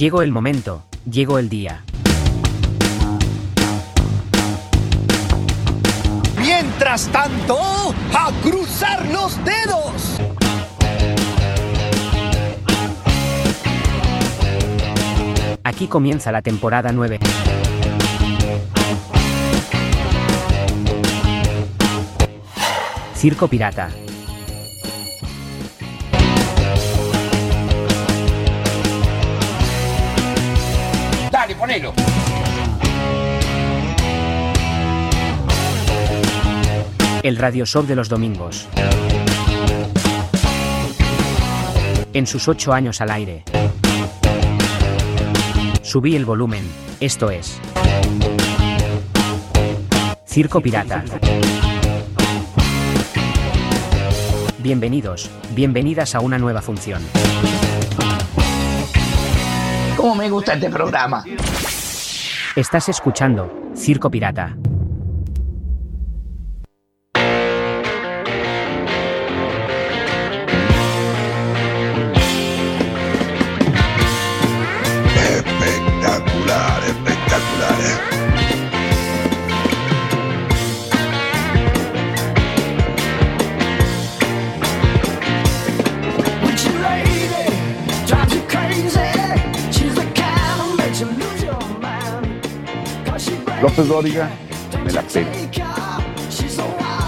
Llegó el momento, llegó el día. Mientras tanto, a cruzar los dedos. Aquí comienza la temporada 9. Circo Pirata. Ponelo. El Radio Show de los domingos. En sus ocho años al aire. Subí el volumen, esto es. Circo Pirata. Bienvenidos, bienvenidas a una nueva función. ¿Cómo me gusta este programa? Estás escuchando Circo Pirata. López Dóriga, me la pego. She's so wild,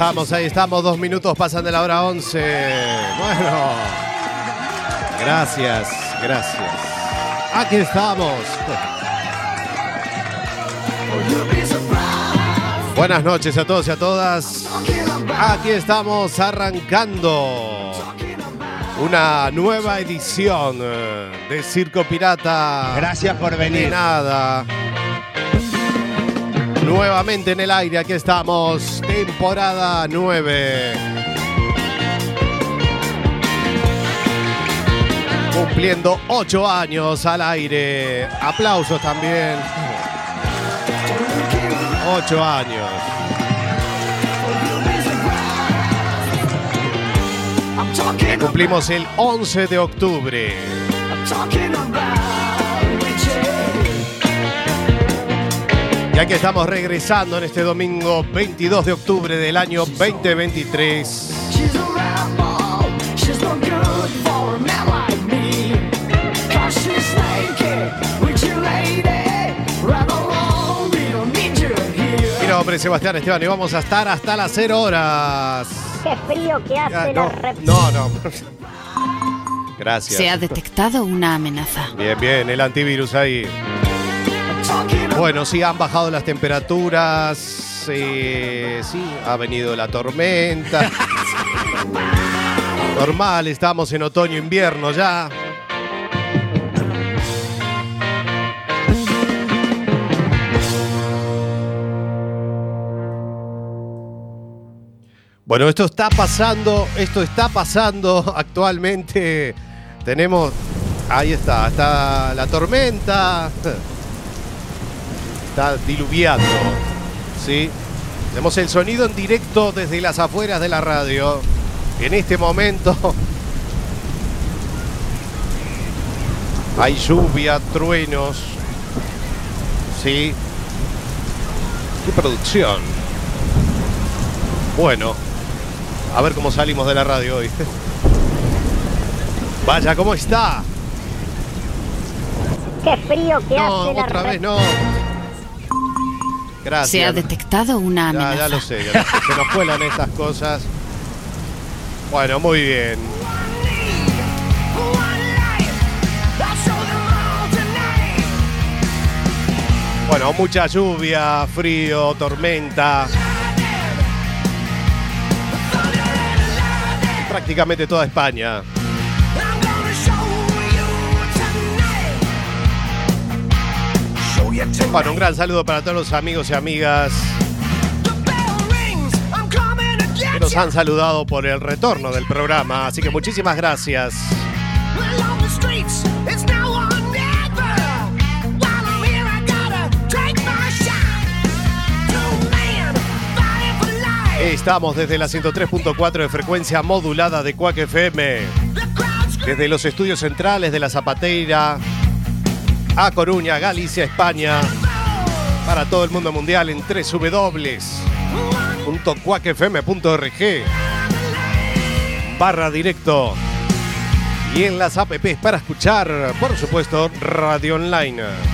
estamos, ahí estamos, dos minutos pasan de la hora 11. Bueno, gracias, gracias. Aquí estamos. Buenas noches a todos y a todas. Aquí estamos arrancando una nueva edición eh, de Circo Pirata. Gracias por De venir. nada. Nuevamente en el aire, aquí estamos, temporada 9. Cumpliendo 8 años al aire. Aplausos también. 8 años. Cumplimos el 11 de octubre. Ya que estamos regresando en este domingo 22 de octubre del año 2023. She's a rebel, she's no good for a man like me. 'Cause she's snaky, witchy lady, right along, we don't need you here. Mi nombre es Sebastián Esteban y vamos a estar hasta las 0 horas. Qué frío que hace Ah, la no, no, no. Gracias. Se ha detectado una amenaza. Bien, bien, el antivirus ahí. Bueno, sí, han bajado las temperaturas. eh, sí, ha venido la tormenta. Normal, estamos en otoño-invierno ya. Bueno, esto está pasando, esto está pasando actualmente. Tenemos, ahí está, está la tormenta. Está diluviando, ¿sí? Tenemos el sonido en directo desde las afueras de la radio. En este momento hay lluvia, truenos, ¿sí? ¡Qué producción! Bueno, a ver cómo salimos de la radio hoy. Vaya, ¿cómo está? Qué frío que No, hace la otra vez no. Gracias. Se ha detectado una amenaza. ya lo sé, ya lo sé. se nos cuelan estas cosas. Bueno, muy bien. Bueno, mucha lluvia, frío, tormenta. Prácticamente toda España. Bueno, un gran saludo para todos los amigos y amigas que nos han saludado por el retorno del programa. Así que muchísimas gracias. Estamos desde la 103.4 de frecuencia modulada de Cuac FM. Desde los estudios centrales de la Zapateira a Coruña, Galicia, España. Para todo el mundo mundial en www.cuacfm.org barra directo y en las apps para escuchar, por supuesto, radio online.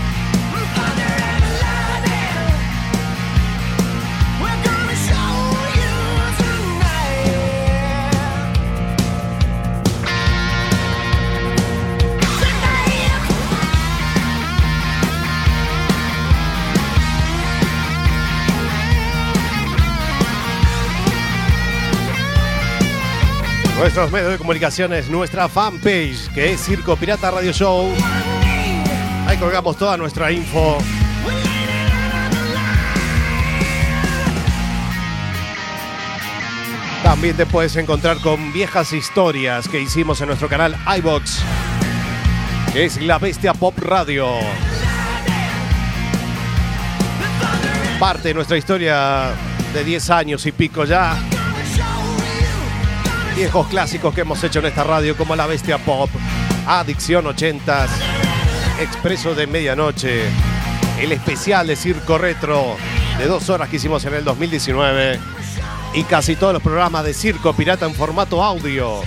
Nuestros medios de comunicaciones, nuestra fanpage, que es Circo Pirata Radio Show. Ahí colgamos toda nuestra info. También te puedes encontrar con viejas historias que hicimos en nuestro canal iBox, que es La Bestia Pop Radio. Parte de nuestra historia de 10 años y pico ya. Viejos clásicos que hemos hecho en esta radio, como La Bestia Pop, Adicción 80s, Expreso de Medianoche, el especial de Circo Retro de dos horas que hicimos en el 2019 y casi todos los programas de Circo Pirata en formato audio.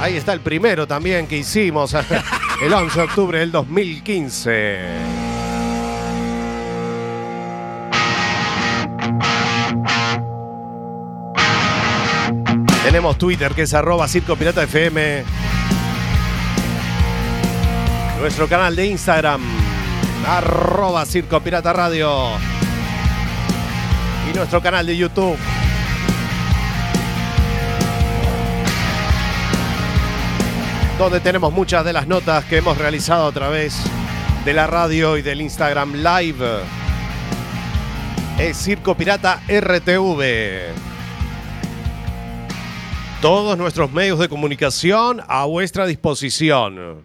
Ahí está el primero también que hicimos el 11 de octubre del 2015. Tenemos Twitter que es arroba Circo Pirata FM. Nuestro canal de Instagram, arroba Circo Pirata Radio. Y nuestro canal de YouTube. Donde tenemos muchas de las notas que hemos realizado a través de la radio y del Instagram Live. Es Circo Pirata RTV todos nuestros medios de comunicación a vuestra disposición.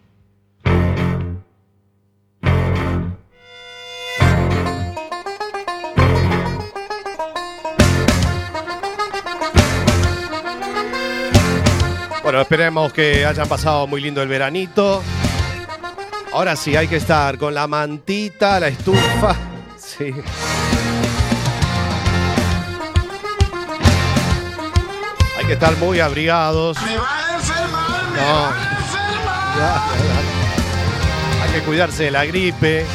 Bueno, esperemos que hayan pasado muy lindo el veranito. Ahora sí, hay que estar con la mantita, la estufa. Sí. Que estar muy abrigados. Me va a enfermar, me No. va a enfermar. Ya, ya, ya. Hay que cuidarse de la gripe.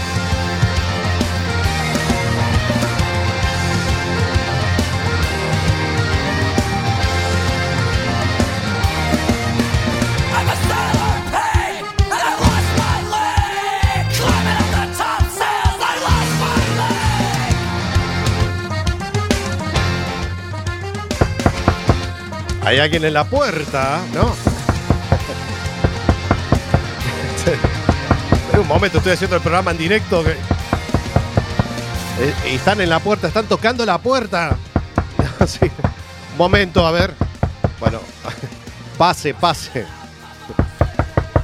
Hay alguien en la puerta, ¿no? Un momento, estoy haciendo el programa en directo. que- Eh, y están en la puerta, están tocando la puerta. Sí. Un momento, a ver. Bueno, pase, pase.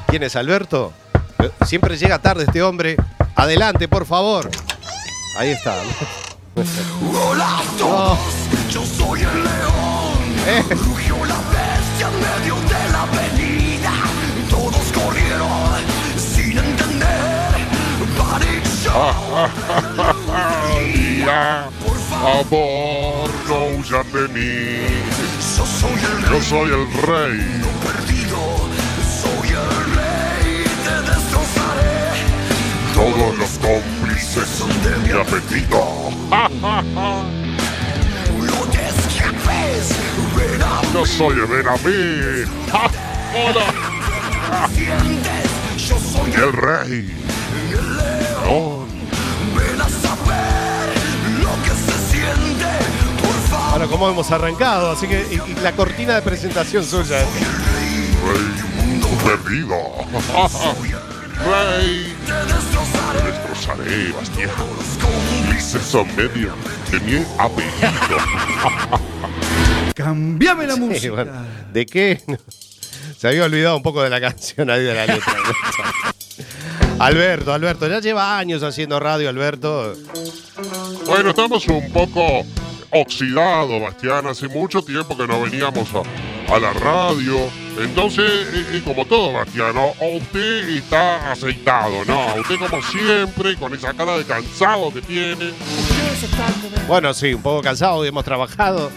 ¿Quién es Alberto? Eh, Siempre llega tarde este hombre. Adelante, por favor. Ahí está. Hola a todos, yo soy el león. Eh. La bestia en medio de la avenida. Todos corrieron sin entender. Panic show. Ya, amor, no huyan de mí. Yo soy el Yo rey soy el rey. perdido. Soy el rey, te destrozaré. Todos los cómplices de mi apetito. saber lo que se siente. Por favor, Bueno, como hemos arrancado, así que y- y la cortina de presentación suya. rey perdido. rey. Te destrozaré, Bastián. Cómplices son medio de mi apellido. Cambiame la Sí, música. bueno, ¿De qué? Se había olvidado un poco de la canción ahí de la letra. Alberto, Alberto, ya lleva años haciendo radio, Alberto. Bueno, estamos un poco oxidados, Bastián. Hace mucho tiempo que no veníamos a, a la radio. Entonces, eh, eh, como todo, Bastián, ¿no? usted está aceitado, ¿no? Usted como siempre, con esa cara de cansado que tiene. Bueno, sí, un poco cansado, hemos trabajado.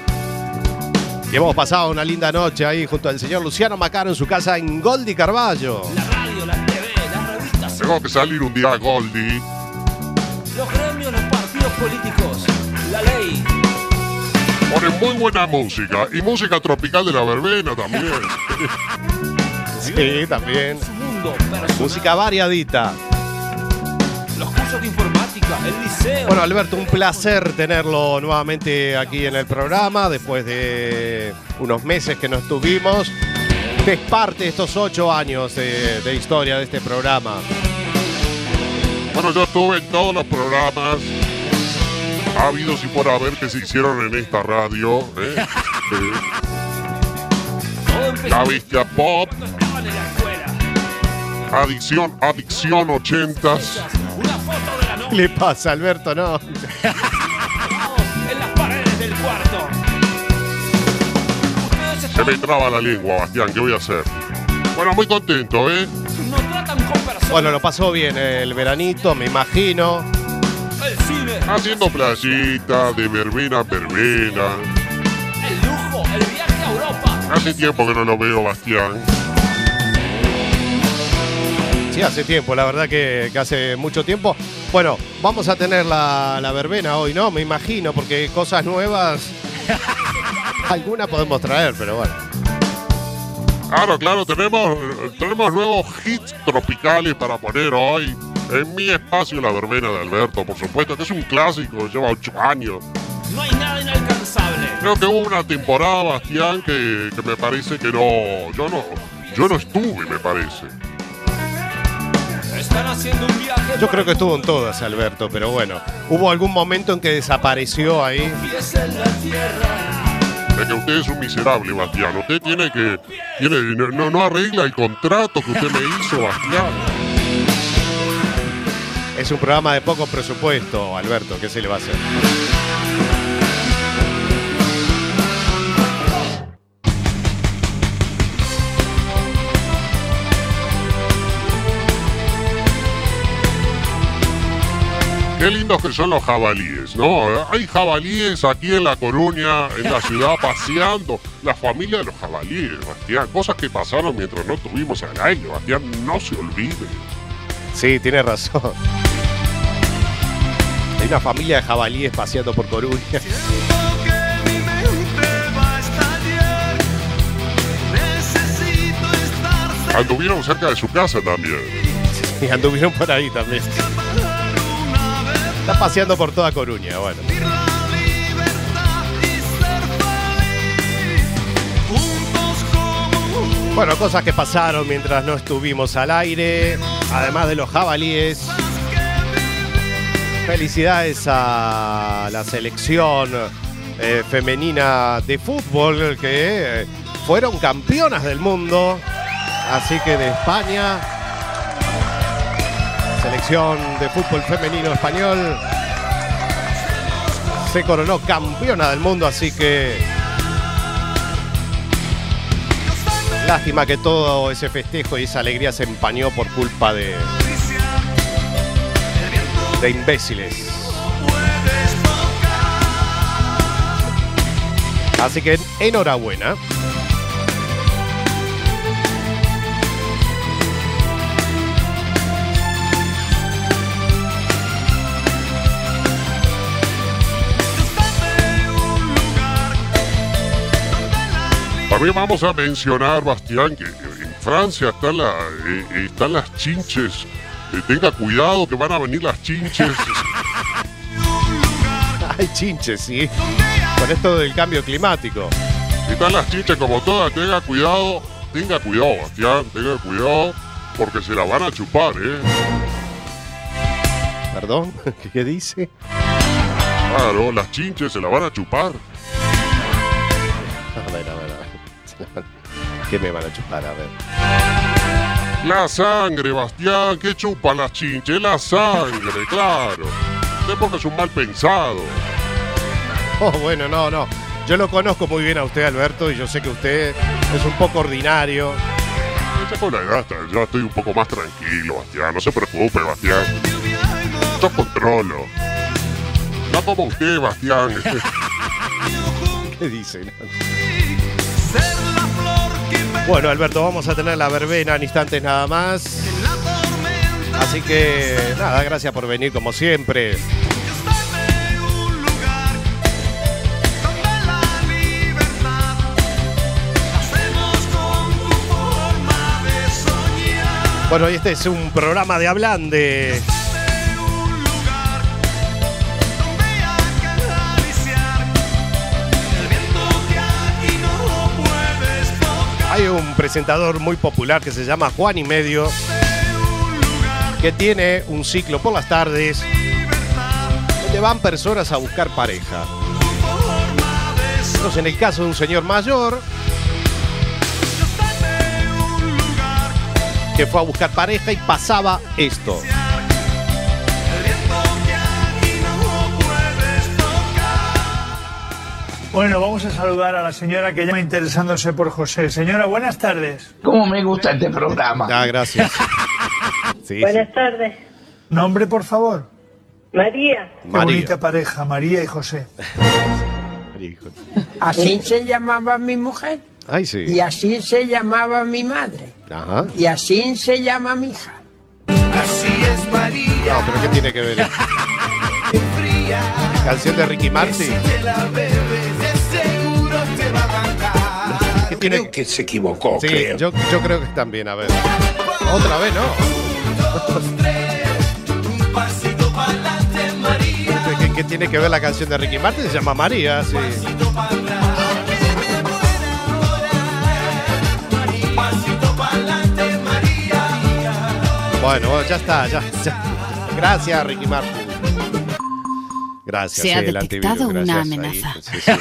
Y hemos pasado una linda noche ahí junto al señor Luciano Macaro en su casa en Goldi Carballo. La radio, la TV, las revistas, Tengo que salir un día a Goldie. los gremios, los partidos políticos, la ley. Ponen muy buena música. Y música tropical de la verbena también. Sí, también. Música variadita. los cursos de informática, el liceo. Bueno, Alberto, un placer tenerlo nuevamente aquí en el programa después de unos meses que no estuvimos. Es parte de estos ocho años de, de historia de este programa. Bueno, yo estuve en todos los programas habidos y por haber que se hicieron en esta radio. ¿eh? Eh, La Bestia Pop, Adicción, Adicción 80s. Una foto de la ¿Qué novia le pasa, Alberto? No. en las paredes del cuarto. Ustedes Se me traba la lengua, Bastián, ¿qué voy a hacer? Bueno, muy contento, ¿eh? no tratan con personas. Bueno, lo pasó bien el veranito, me imagino. El cine, Haciendo playita, de verbena a verbena. el lujo, el viaje a Europa. Hace tiempo que no lo veo, Bastián. Sí, hace tiempo, la verdad que, que hace mucho tiempo. Bueno, vamos a tener la, la verbena hoy, ¿no? Me imagino, porque cosas nuevas. Algunas podemos traer, pero bueno. Claro, claro, tenemos, tenemos nuevos hits tropicales para poner hoy. En mi espacio, la verbena de Alberto, por supuesto, que es un clásico, lleva ocho años. No hay nada inalcanzable. Creo que hubo una temporada, Bastián, que, que me parece que no. Yo no. Yo no estuve, me parece. Yo creo que estuvo en todas, Alberto, pero bueno. Hubo algún momento en que desapareció ahí. Pies en la tierra. De que usted es un miserable, Bastián. Usted tiene que. Tiene, no, no- no arregla el contrato que usted me hizo, Bastián. Es un programa de poco presupuesto, Alberto, ¿qué se le va a hacer? Qué lindos que son los jabalíes, ¿no? Hay jabalíes aquí en La Coruña, en la ciudad, paseando. La familia de los jabalíes, Bastián. Cosas que pasaron mientras no tuvimos al aire, Bastián. No se olvide. Sí, tiene razón. Hay una familia de jabalíes paseando por Coruña. Anduvieron cerca de su casa también. Y anduvieron por ahí también. Está paseando por toda Coruña, bueno. Bueno, cosas que pasaron mientras no estuvimos al aire, además de los jabalíes. Felicidades a la selección eh, femenina de fútbol que eh, fueron campeonas del mundo. Así que de España, selección de fútbol femenino español se coronó campeona del mundo, así que lástima que todo ese festejo y esa alegría se empañó por culpa de de imbéciles. Así que enhorabuena. También vamos a mencionar, Bastián, que en Francia están, la- eh, están las chinches. Eh, tenga cuidado que van a venir las chinches. Ay, chinches, sí. Con esto del cambio climático. Están las chinches como todas. Tenga cuidado. Tenga cuidado, Bastián. Tenga cuidado. porque se la van a chupar, ¿eh? Perdón, ¿qué, qué dice? Claro, las chinches se la van a chupar. ¿Qué me van a chupar? A ver. La sangre, Bastián, que chupa las chinches, la sangre, claro. Usted porque es un mal pensado. Oh, bueno, no, no. Yo lo conozco muy bien a usted, Alberto, y yo sé que usted es un poco ordinario. Ya con la edad está- ya estoy un poco más tranquilo, Bastián. No se preocupe, Bastián. Yo controlo. No como usted, Bastián. ¿Qué dice? Bueno, Alberto, vamos a tener la verbena en instantes nada más. Así que, nada, gracias por venir como siempre. Bueno, y este es un programa de Hablande. Un presentador muy popular que se llama Juan y Medio, que tiene un ciclo por las tardes donde van personas a buscar pareja. Entonces, en el caso de un señor mayor que fue a buscar pareja y pasaba esto. Bueno, vamos a saludar a la señora que llama interesándose por José. Señora, buenas tardes. ¿Cómo me gusta este programa? Ah, gracias. Sí, sí. Buenas tardes. Nombre, por favor. María. Qué María. bonita pareja, María y José. Hijo. Así se llamaba mi mujer Ay, y sí. así se llamaba mi madre Ajá. y así se llama mi hija. No, pero ¿qué tiene que ver? Canción de Ricky Martin. Tiene? Creo que se equivocó, Sí, creo. yo, yo creo que también, a ver. Otra vez, ¿no? ¿Qué, tiene que ver la canción de Ricky Martin? Se llama María, sí. Bueno, ya está, ya, ya. Gracias, Ricky Martin. Gracias. Se ha sí, detectado una amenaza. ahí, sí, sí.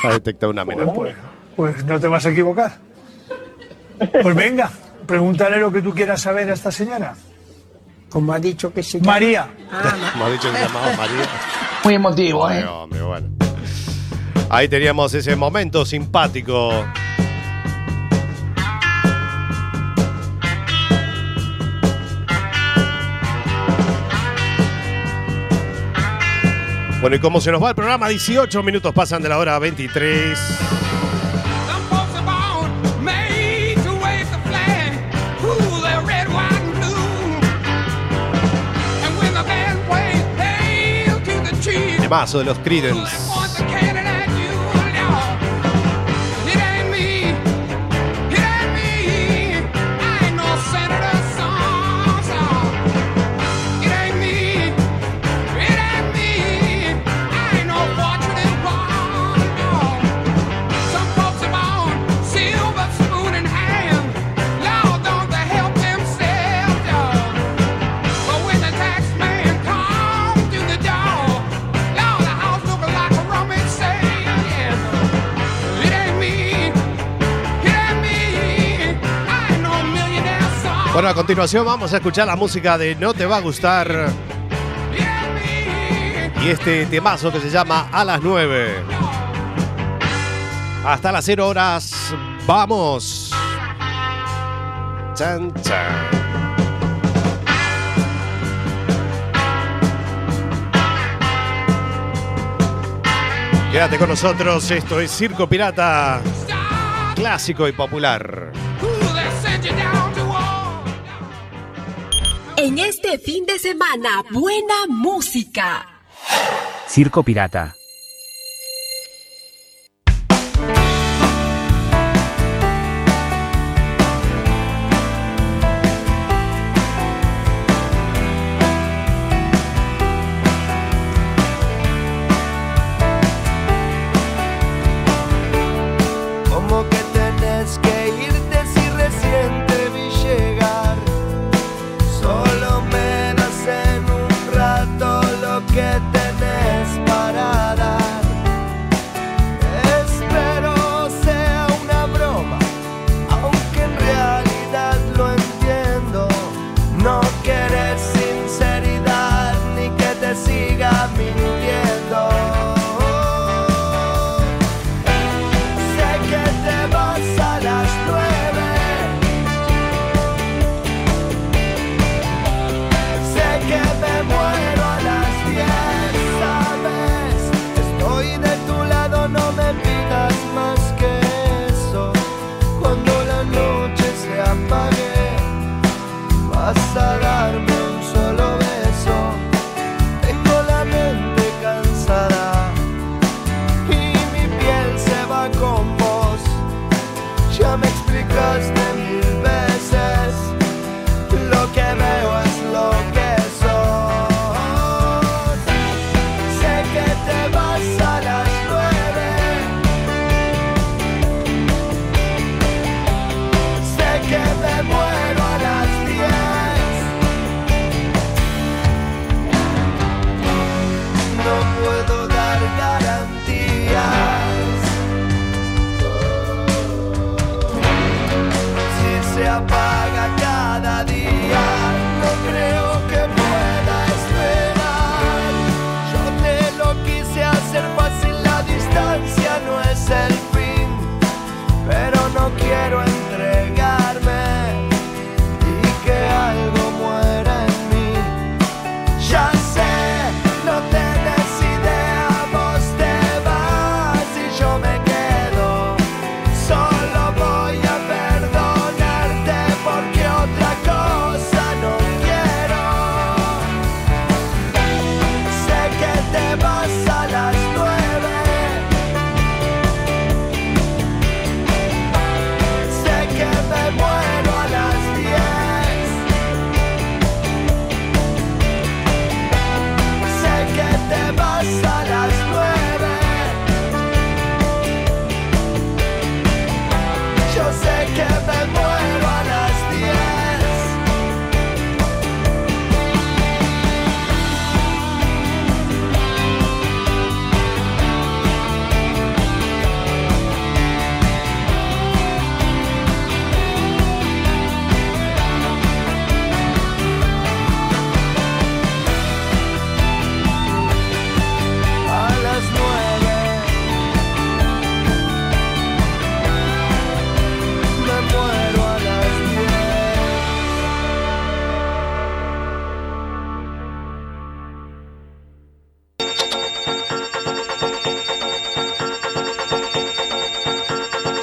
Se ha detectado una amenaza. Pues no te vas a equivocar. Pues venga, pregúntale lo que tú quieras saber a esta señora. Como ha dicho que se llama. María. Me ha dicho que se llamaba María. Muy emotivo, ¿eh? hombre, bueno. Ahí teníamos ese momento simpático. Bueno, y como se nos va el programa, 18 minutos pasan de la hora 23. Temazo de los Creedence. Bueno, a continuación vamos a escuchar la música de No Te Va a Gustar y este temazo que se llama A las 9. Hasta las 0 horas, vamos. Chan, chan. Quédate con nosotros, esto es Circo Pirata, clásico y popular. En este fin de semana, buena música. Circo Pirata.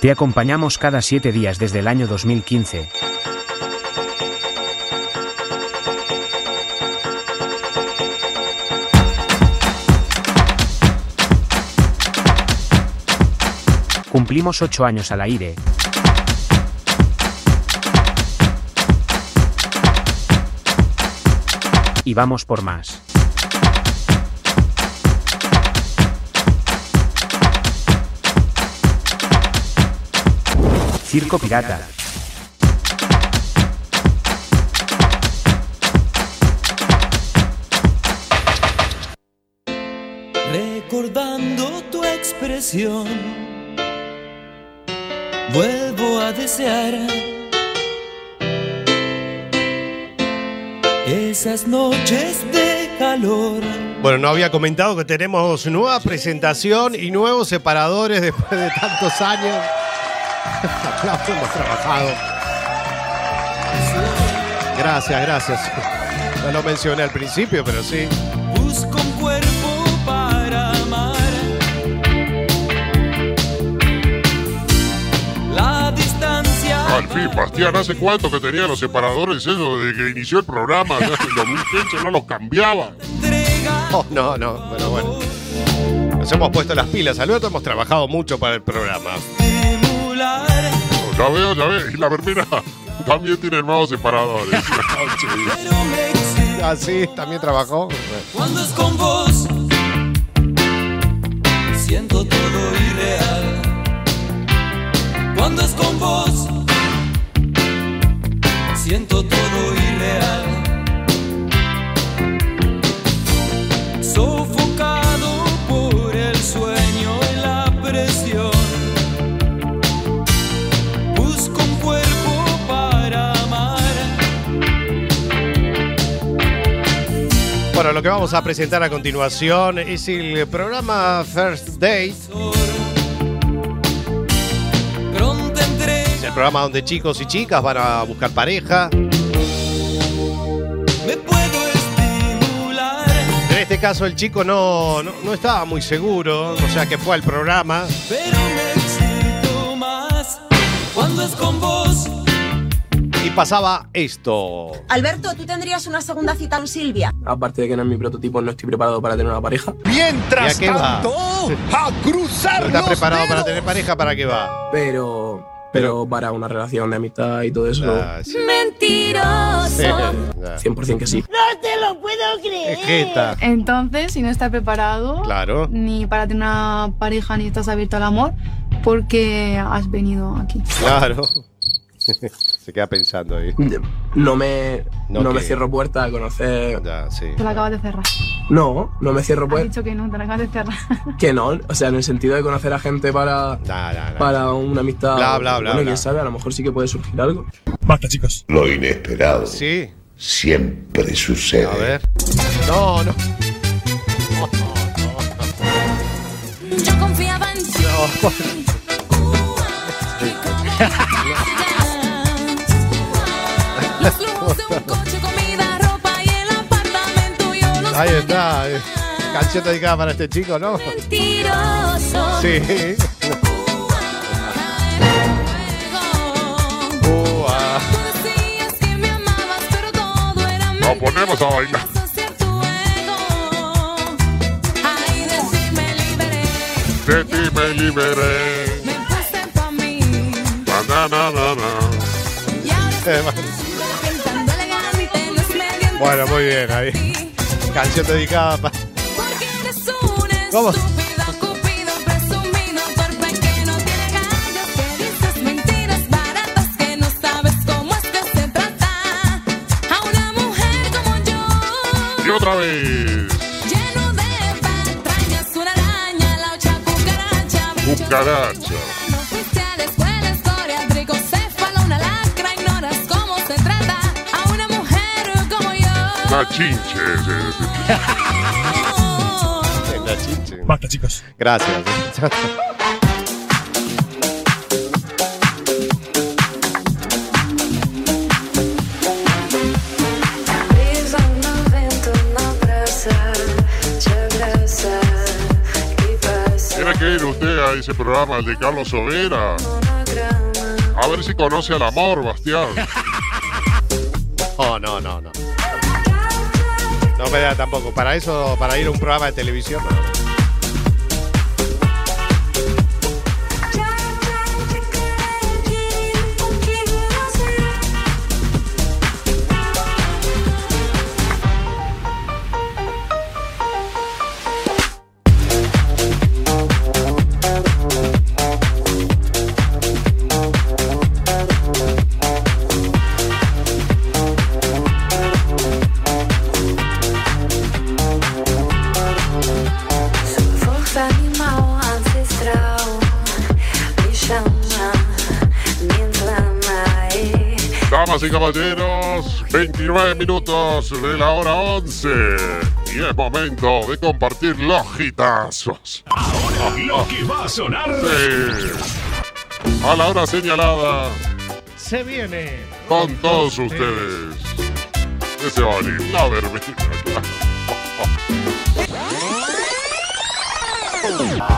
Te acompañamos cada siete días desde el año 2015. Cumplimos ocho años al aire. Y vamos por más. Circo Pirata. Recordando tu expresión, vuelvo a desear esas noches de calor. Bueno, no había comentado que tenemos nueva presentación y nuevos separadores después de tantos años. Aplausos, hemos trabajado. Gracias, gracias. No lo mencioné al principio, pero sí. Busco un cuerpo para amar. La distancia. Al fin, Bastián, ¿hace cuánto que tenía los separadores eso desde que inició el programa? Ya, Los Wilkins no los cambiaba. Oh, no, no, pero bueno. Nos hemos puesto las pilas, Alberto, hemos trabajado mucho para el programa. Ya veo, ya veo. Y la verbena también tiene nuevos separadores. Ah, sí, también trabajó. Cuando es con vos, siento todo irreal. Cuando es con vos, que vamos a presentar a continuación es el programa First Date. Es el programa donde chicos y chicas van a buscar pareja. En este caso el chico no, no, no estaba muy seguro, o sea que fue al programa. Pero me excito más cuando es con vos. Pasaba esto. Alberto, ¿tú tendrías una segunda cita con Silvia? Aparte de que no es mi prototipo, no estoy preparado para tener una pareja. Mientras ¿Y a qué va? tanto, a cruzar ¿No preparado para tener pareja? ¿Para qué va? Pero, pero para una relación de amistad y todo eso, Ah, sí. Mentiroso. Ya. 100% que sí. No te lo puedo creer. Jeta. Entonces, si no estás preparado Claro. ni para tener una pareja ni estás abierto al amor, ¿por qué has venido aquí? Claro. Se queda pensando ahí. No me, No, no, me cierro puertas a conocer. Ya, sí. Te la acabas de cerrar. No, no me cierro Has puertas. dicho que no, te la acabas de cerrar. Que no, o sea, en el sentido de conocer a gente para, Nah, nah, nah. para una amistad. Bla, bla, bla, Bueno, bla. quién sabe, a lo mejor sí que puede surgir algo. Basta, chicos. Lo inesperado Sí. siempre sucede. A ver. No, no. Yo confiaba en ti. Los Ahí está. eh. Canción dedicada para este chico, ¿no? mentiroso. Sí. Decías que me amabas, pero todo era Nos ponemos a bailar. de ti me liberé. De ti me liberé. Me puse pa' mí. Na, na, na, na. Bueno, muy bien ahí. Canción dedicada para. Porque eres un estúpido, cupido, presumido, torpe que no tiene gallos, que dices mentiras baratas, que no sabes cómo es que se trata a una mujer como yo. Y otra vez. Lleno de patrañas, una araña, la ocha cucaracha, bicho Cucaracha. Te abraça e passa Tiene que ir usted a ese programa, el de Carlos Sobera. A ver si conoce al amor, Bastián. No, no, no. Tampoco. Para eso, para ir a un programa de televisión. Y caballeros, 29 minutos de la hora 11. Y es momento de compartir los hitazos. Lo que va a sonar. Sí. A la hora señalada, Se viene. con todos ustedes. Ese la verbena, claro.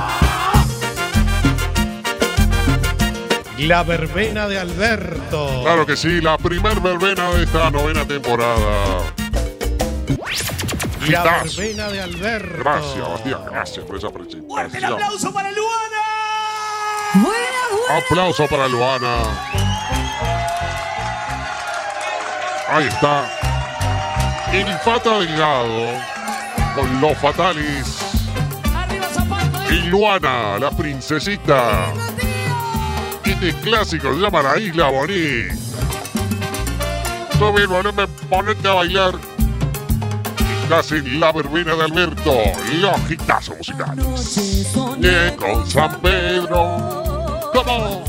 La verbena de Alberto. Claro que sí, la primer verbena de esta novena temporada. La verbena de Alberto. Gracias, Bastián, gracias por esa presentación. aplauso para Luana! Aplauso para Luana. Ahí está. El Fata Delgado con los Fatalis. Y Luana, la princesita. Este clásico se llama La Isla Bonita. Sube el volumen, ponete a bailar. Estás en la verbena de Alberto, los hitazos musicales. Bien con San Pedro. ¿Cómo?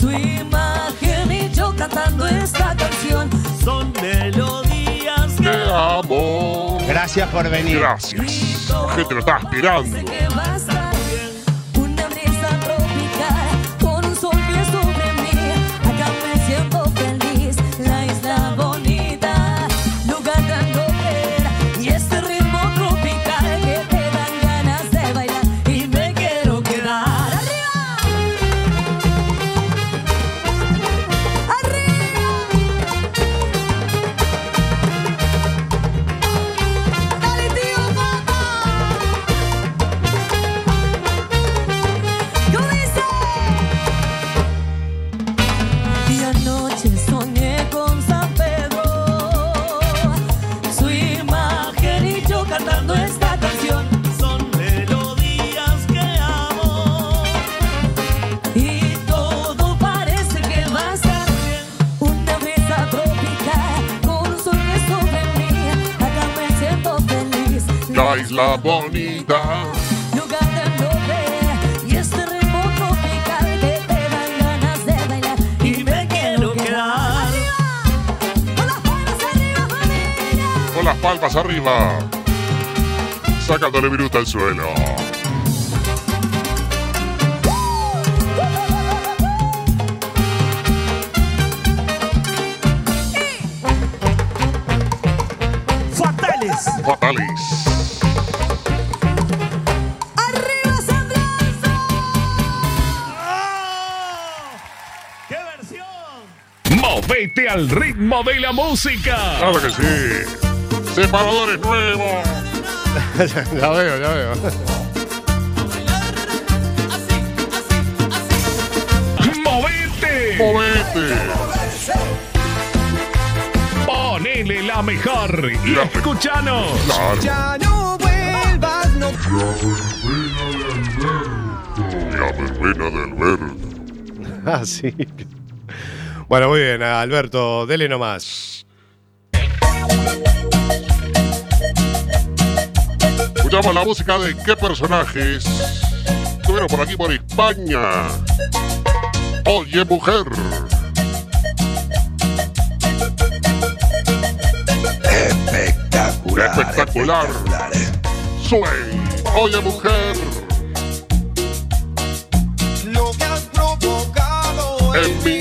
Su imagen y yo cantando esta canción son melodías Te amo. Gracias por venir. Gracias. La gente lo está esperando. Bonita. lugar de volver y este ritmo tropical que te dan ganas de bailar y me quiero quedar. Con las palmas arriba. Sacándole viruta al suelo. Ritmo de la música. Claro que sí. Separadores nuevos. ya veo, ya veo. ¡Movete! ¡Movete! Ponele la mejor y escúchanos. Ya no vuelvas, no. La verbena de Alberto. Ah, sí. Bueno, muy bien, Alberto, dele nomás. Escuchamos la música de qué personajes estuvieron por aquí por España. Oye, mujer. Espectacular. Espectacular. Sway. Oye, mujer. Lo que has provocado En mí.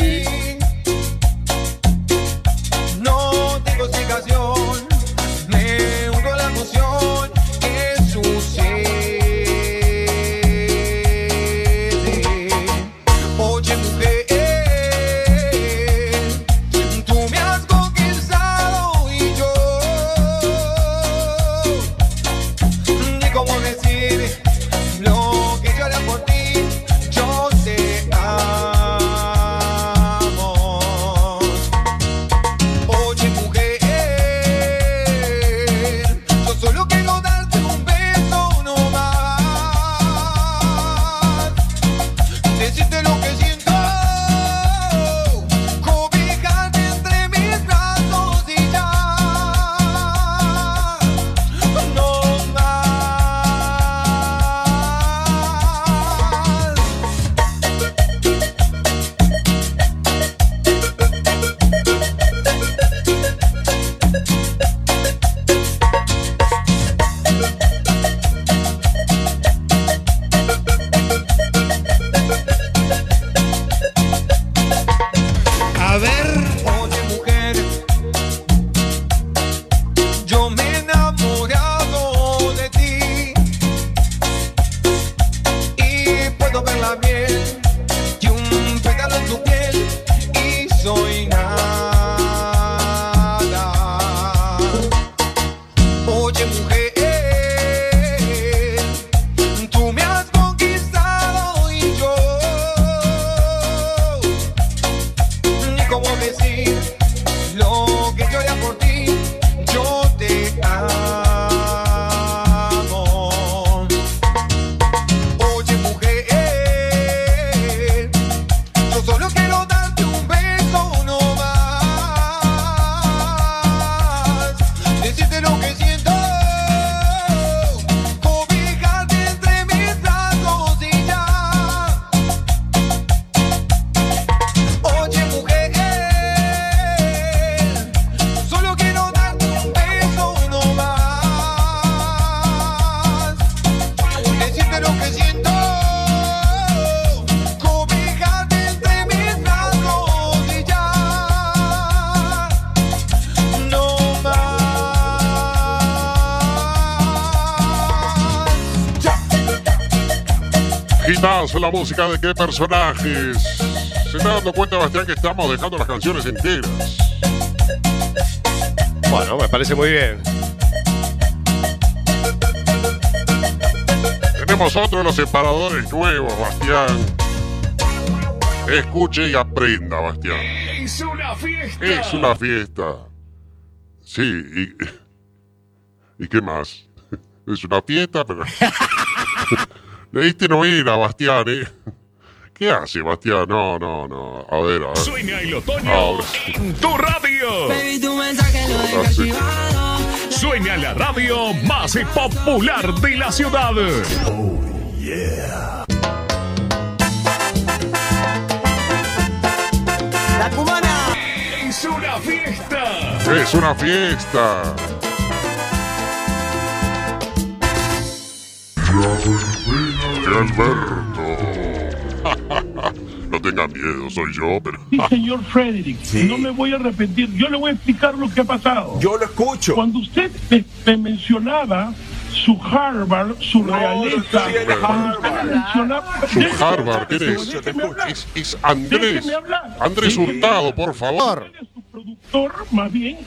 Gitazo la música de qué personajes. Se está dando cuenta, Bastián, que estamos dejando las canciones enteras. Bueno, me parece muy bien. Tenemos otro de los separadores nuevos, Bastián. Escuche y aprenda, Bastián. Es una fiesta. Es una fiesta. Sí, y. ¿Y qué más? Es una fiesta, pero. Leíste novela, Bastián, ¿eh? ¿Qué hace, Bastián? No, no, no. A ver, a ver. Sueña el otoño Ahora. en tu radio. Baby, tu mensaje lo deja Ahora sí. archivado. Sueña la radio más popular de la ciudad. La cubana. Es una fiesta. Es una fiesta. ¡Qué Alberto! no tenga miedo, soy yo, pero. Sí, señor Frederick, no me voy a arrepentir. Yo le voy a explicar lo que ha pasado. Yo lo escucho. Cuando usted me, me mencionaba su Harvard, su realeza, cuando usted me mencionaba... Su Harvard, ¿qué eres? Es, es Andrés. Andrés Hurtado, por favor. Más bien,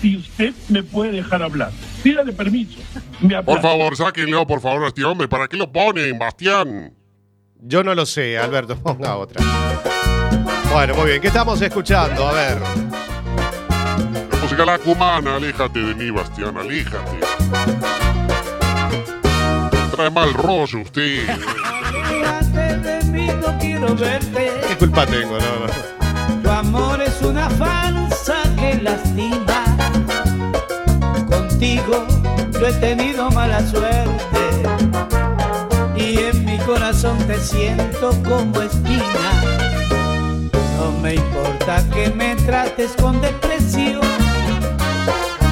si usted me puede dejar hablar. Pídale permiso. Me Por favor, sáquenlo, por favor, a este hombre. ¿Para qué lo ponen, Bastián? Yo no lo sé, Alberto, ponga otra. Bueno, muy bien, ¿qué estamos escuchando? A ver. La música la cumana, aléjate de mí, Bastián, aléjate. Trae mal rollo usted. Aléjate de mí, no quiero verte. ¿Qué culpa tengo? No, no. Yo he tenido mala suerte. Y en mi corazón te siento como espina. No me importa que me trates con desprecio.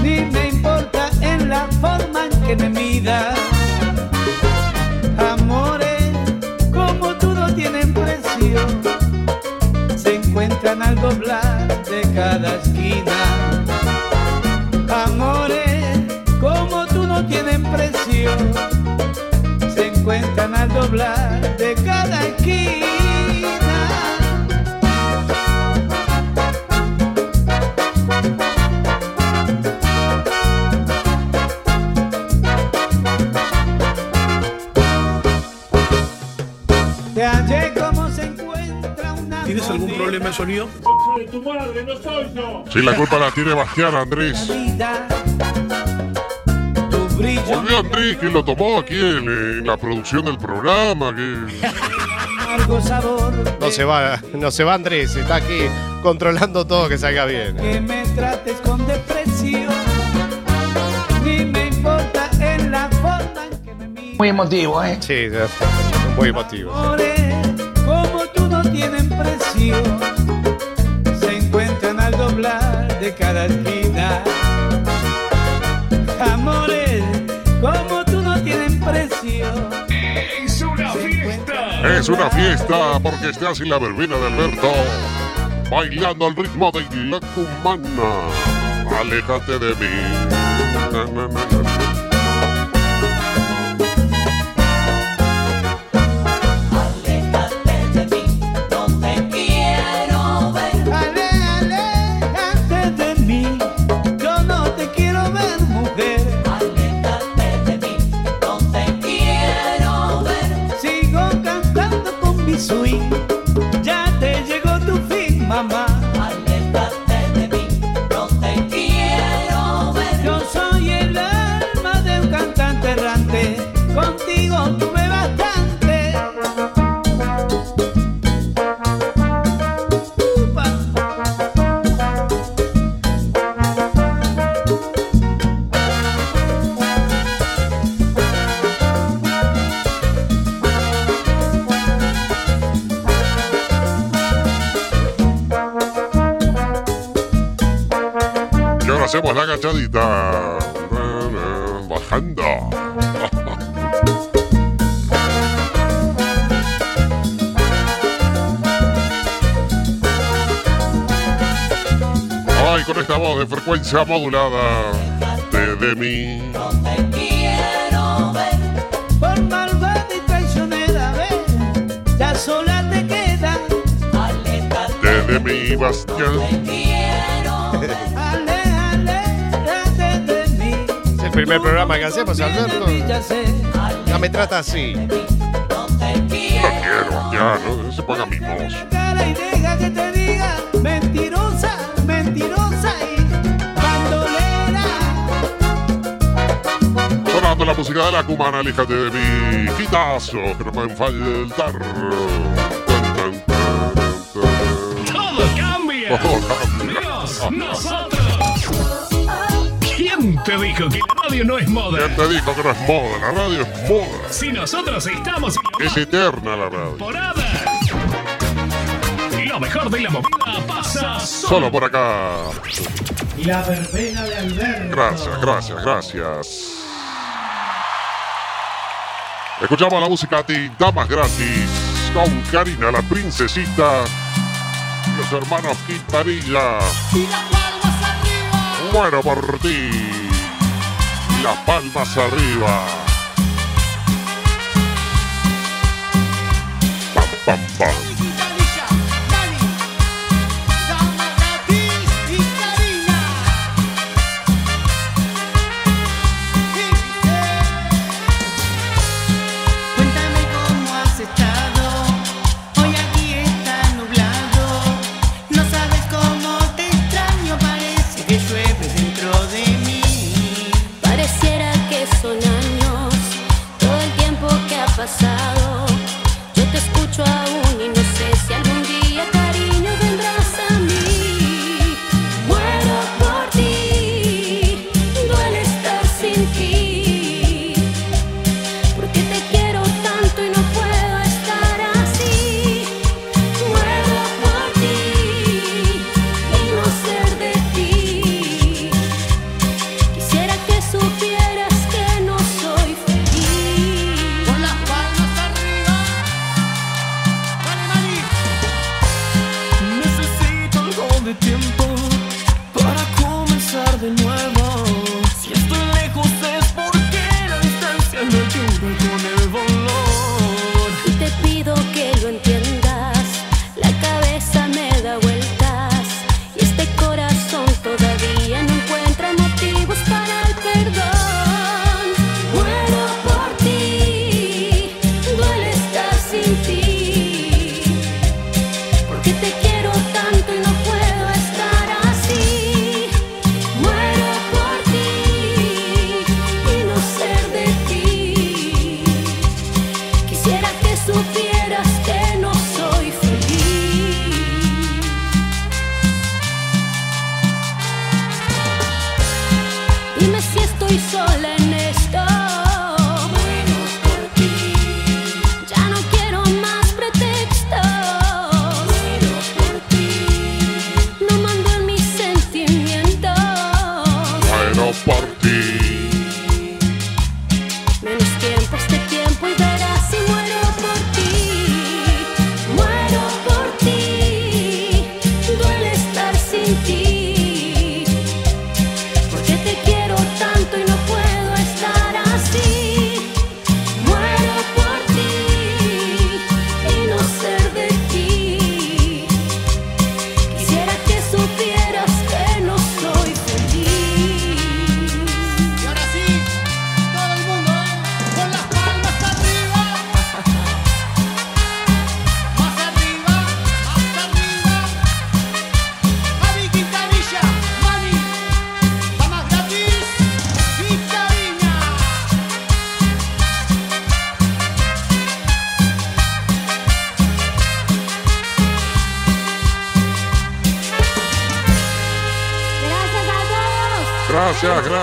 Ni me importa en la forma en que me miras. Amores como tú no tienen precio se encuentran al doblar de cada esquina. Amores tienen precio, se encuentran al doblar de cada esquina. Te hallé como se encuentra una ¿Tienes algún problema de sonido? de tu madre, no soy yo. Sí, la culpa la tiene Bastián, Andrés. vida. Brillo Volvió Andrés, que lo tomó aquí en, en la producción del programa. Que... sabor No se va, no se va Andrés, está aquí controlando todo que salga bien. que me trates con desprecio. Ni me importa en la forma en que me miras. Muy emotivo, ¿eh? Sí, muy emotivo. Como tú no tienen precio, se encuentran al doblar de cada esquina. Precio. Es una fiesta. Es una fiesta porque estás en la verbena de Alberto. Bailando al ritmo de la cumana. Aléjate de mí. Na, na, na, primer programa que hacemos, Alberto. ya me trata así. No quiero, Bastián, no se ponga te diga mentirosa mentirosa y bandolera Sonando la música de la cumana, aléjate de mí. Quitazo, que no pueden faltar. Tan, tan, tan, tan. Todo cambia. Todo cambia. Dios, nosotros. ¿Quién ¿Quién te dijo que la radio no es moda? ¿Quién te dijo que no es moda? La radio es moda. Si nosotros estamos en Es eterna la radio. temporada. Lo mejor de la movida pasa Solo por acá. La verbena de Alberto. Gracias, gracias, gracias. Escuchamos la música de Damas Gratis con Karina, la princesita. Los hermanos Quintanilla. Muero por ti. Las palmas arriba. Pam, pam, pam.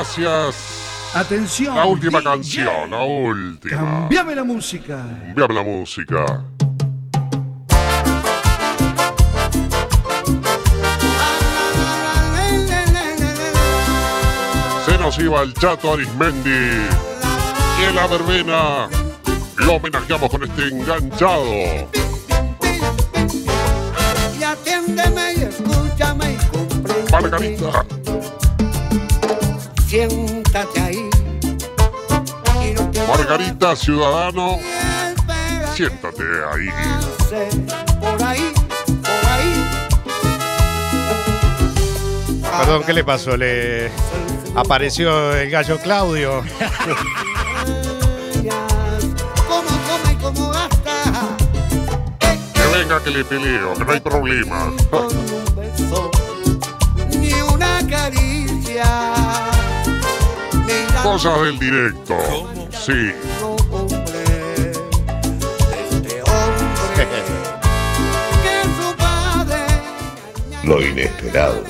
Gracias. Atención. La última DJ. canción, la última. Cambiame la música. Cambiame la música. Se nos iba el chato Arismendi. Y en la verbena lo homenajeamos con este enganchado. Y atiéndeme y escúchame y comprende. Margarita. Siéntate ahí. Margarita Ciudadano. Siéntate ahí. haces por ahí, por ahí. Perdón, ¿qué le pasó? Le apareció el gallo Claudio. Cómo come y cómo gasta. Que venga que le peleo, que no hay problema. cosas del directo. Sí. Lo inesperado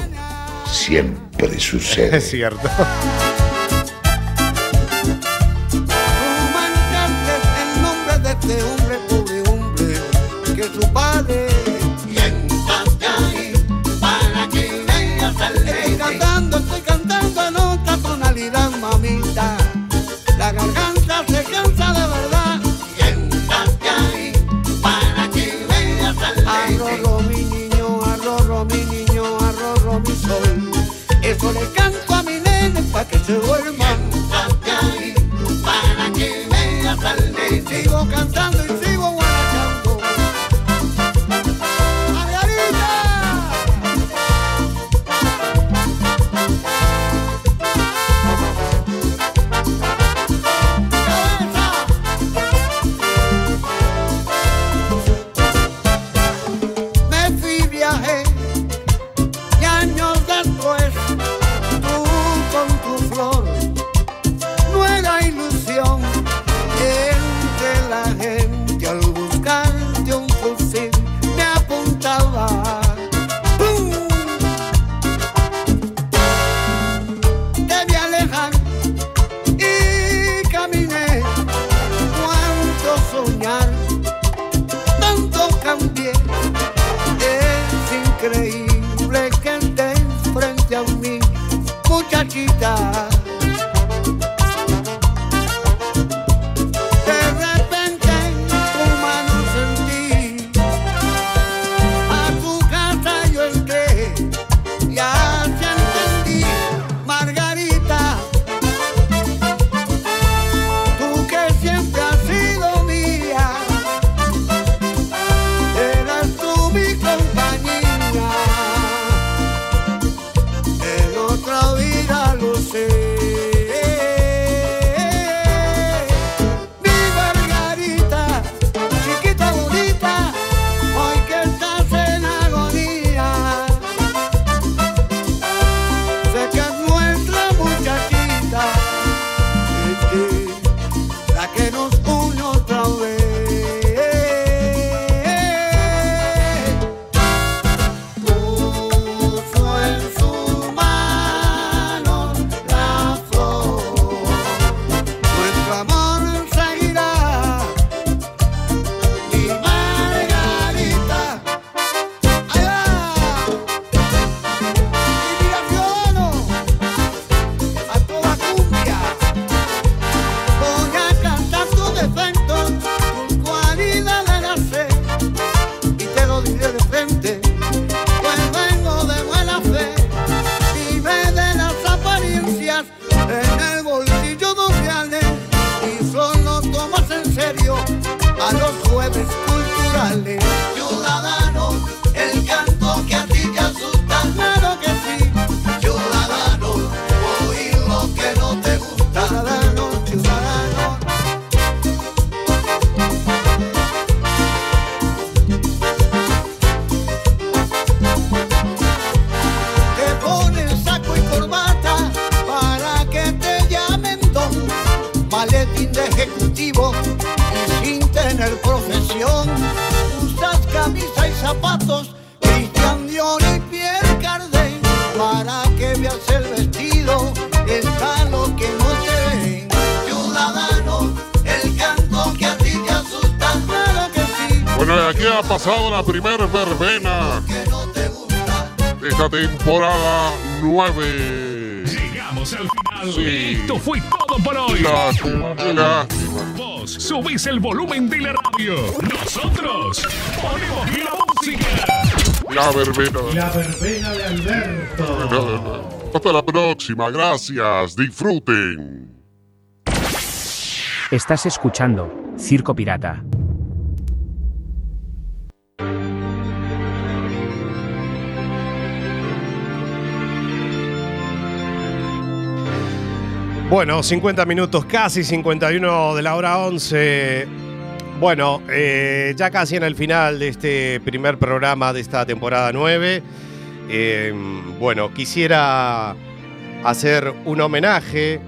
siempre sucede. Es cierto. ha pasado la primer verbena de esta temporada 9. Llegamos al final. Sí. Esto fue todo por hoy. Vos subís el volumen de la radio. Nosotros ponemos la música. La verbena. La verbena de Alberto. Hasta la próxima. Gracias. Disfruten. Estás escuchando Circo Pirata. Bueno, 50 minutos, casi 51 de la hora 11. Bueno, eh, ya casi en el final de este primer programa de esta temporada 9. Em, bueno, quisiera hacer un homenaje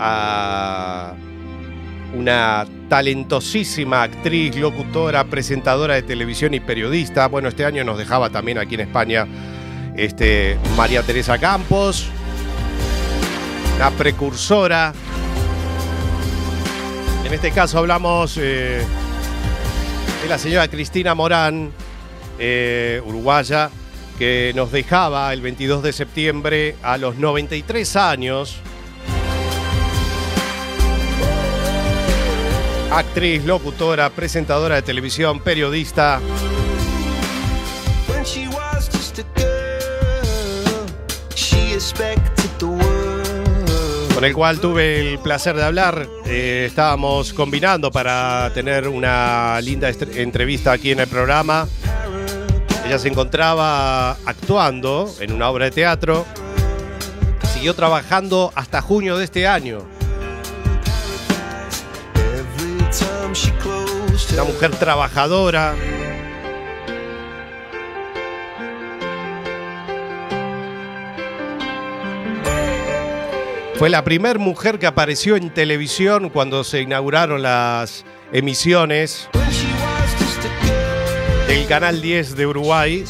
a una talentosísima actriz, locutora, presentadora de televisión y periodista. Bueno, este año nos dejaba también aquí en España este, María Teresa Campos la precursora. En este caso hablamos eh, de la señora Cristina Morán, eh, uruguaya, que nos dejaba el 22 de septiembre a los 93 años. Actriz, locutora, presentadora de televisión, periodista. Con el cual tuve el placer de hablar. Eh, estábamos combinando para tener una linda entrevista aquí en el programa. Ella se encontraba actuando en una obra de teatro. Siguió trabajando hasta junio de este año. Una mujer trabajadora. Fue la primera mujer que apareció en televisión cuando se inauguraron las emisiones del Canal 10 de Uruguay.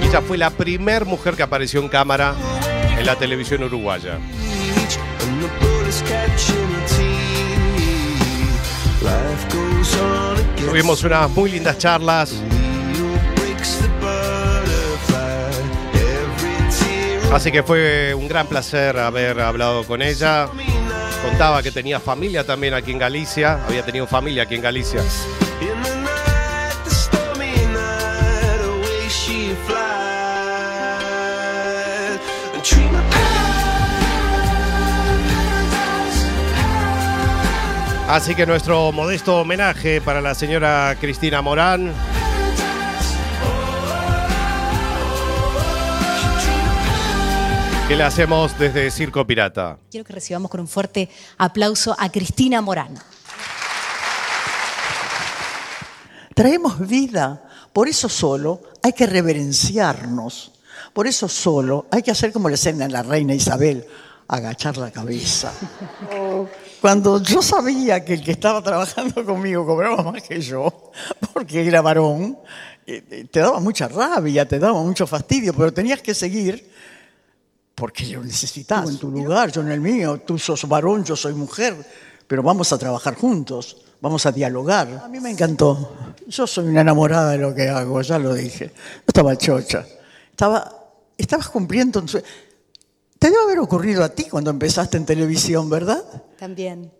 Y ella fue la primera mujer que apareció en cámara en la televisión uruguaya. Tuvimos unas muy lindas charlas. Así que fue un gran placer haber hablado con ella. Contaba que tenía familia también aquí en Galicia. Había tenido familia aquí en Galicia. Así que nuestro modesto homenaje para la señora Cristina Morán. Que le hacemos desde Circo Pirata. Quiero que recibamos con un fuerte aplauso a Cristina Morán. Traemos vida. Por eso solo hay que reverenciarnos. Por eso solo hay que hacer como le enseña la reina Isabel, agachar la cabeza. Cuando yo sabía que el que estaba trabajando conmigo cobraba más que yo, porque era varón, eh, eh, te daba mucha rabia, te daba mucho fastidio, pero tenías que seguir porque yo necesitaba en tu lugar, yo en el mío, tú sos varón, yo soy mujer, pero vamos a trabajar juntos, vamos a dialogar. A mí me encantó. Yo soy una enamorada de lo que hago, ya lo dije. Yo estaba chocha. Estaba, estabas cumpliendo un sue- Te debe haber ocurrido a ti cuando empezaste en televisión, ¿verdad? También.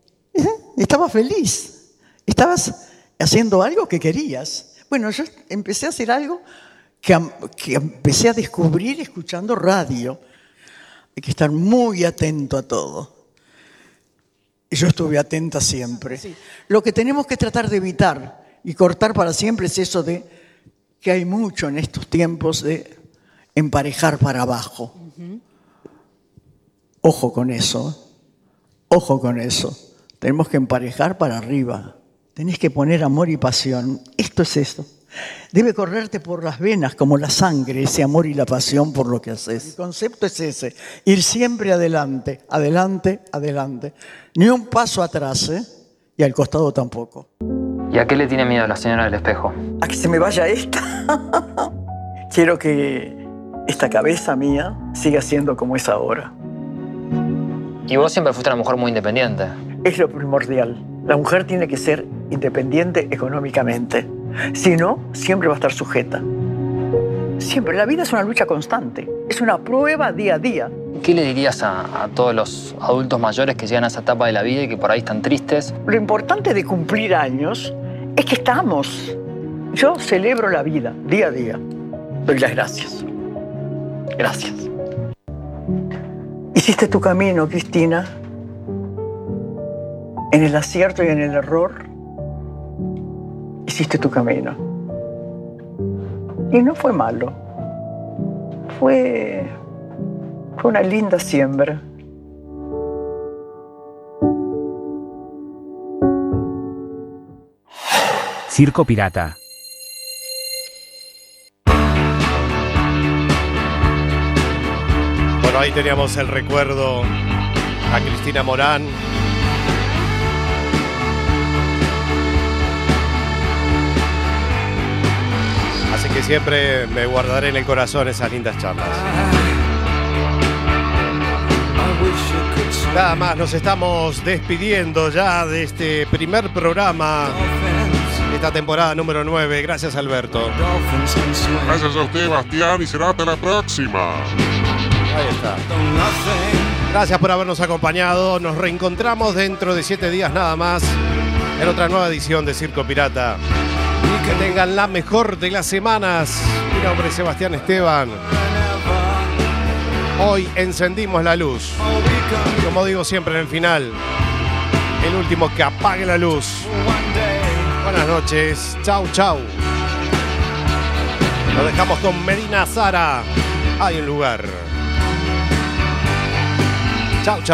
Estabas feliz. Estabas haciendo algo que querías. Bueno, yo empecé a hacer algo que, que empecé a descubrir escuchando radio. Hay que estar muy atento a todo. Y yo estuve atenta siempre. Lo que tenemos que tratar de evitar y cortar para siempre es eso de que hay mucho en estos tiempos de emparejar para abajo. Ojo con eso. Ojo con eso. Tenemos que emparejar para arriba. Tenés que poner amor y pasión. Esto es esto. Debe correrte por las venas como la sangre, ese amor y la pasión por lo que haces. El concepto es ese, ir siempre adelante, adelante, adelante. Ni un paso atrás, ¿eh? Y al costado tampoco. ¿Y a qué le tiene miedo la señora del espejo? A que se me vaya esta. Quiero que esta cabeza mía siga siendo como es ahora. Y vos siempre fuiste una mujer muy independiente. Es lo primordial. La mujer tiene que ser independiente económicamente. Si no, siempre va a estar sujeta. Siempre. La vida es una lucha constante. Es una prueba día a día. ¿Qué le dirías a, a todos los adultos mayores que llegan a esa etapa de la vida y que por ahí están tristes? Lo importante de cumplir años es que estamos. Yo celebro la vida día a día. Doy las gracias. Gracias. Hiciste tu camino, Cristina. En el acierto y en el error, hiciste tu camino. Y no fue malo. Fue, fue una linda siembra. Circo Pirata. Bueno, ahí teníamos el recuerdo a Cristina Morán. Que siempre me guardaré en el corazón esas lindas charlas. Nada más, nos estamos despidiendo ya de este primer programa de esta temporada número 9. Gracias, Alberto. Gracias a usted, Bastián, y será hasta la próxima. Ahí está. Gracias por habernos acompañado. Nos reencontramos dentro de siete días nada más en otra nueva edición de Circo Pirata. Que tengan la mejor de las semanas. Mi nombre es Sebastián Esteban. Hoy encendimos la luz. Como digo siempre en el final, el último que apague la luz. Buenas noches. Chau, chau. Lo dejamos con Medina Zara. Hay un lugar. Chau, chau.